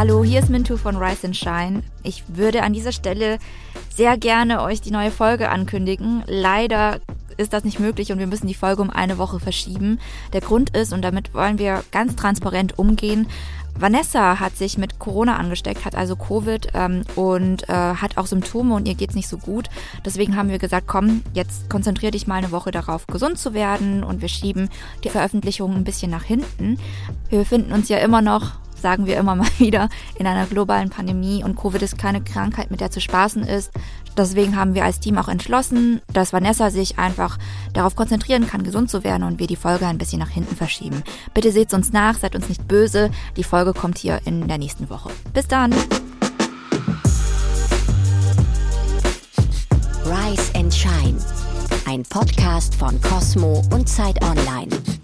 Hallo, hier ist Mintu von Rise and Shine. Ich würde an dieser Stelle sehr gerne euch die neue Folge ankündigen. Leider ist das nicht möglich und wir müssen die Folge um eine Woche verschieben. Der Grund ist, und damit wollen wir ganz transparent umgehen, Vanessa hat sich mit Corona angesteckt, hat also Covid ähm, und äh, hat auch Symptome und ihr geht's nicht so gut. Deswegen haben wir gesagt, komm, jetzt konzentrier dich mal eine Woche darauf, gesund zu werden und wir schieben die Veröffentlichung ein bisschen nach hinten. Wir befinden uns ja immer noch sagen wir immer mal wieder, in einer globalen Pandemie und Covid ist keine Krankheit, mit der zu spaßen ist. Deswegen haben wir als Team auch entschlossen, dass Vanessa sich einfach darauf konzentrieren kann, gesund zu werden und wir die Folge ein bisschen nach hinten verschieben. Bitte seht uns nach, seid uns nicht böse. Die Folge kommt hier in der nächsten Woche. Bis dann! Rise and Shine, ein Podcast von Cosmo und Zeit Online.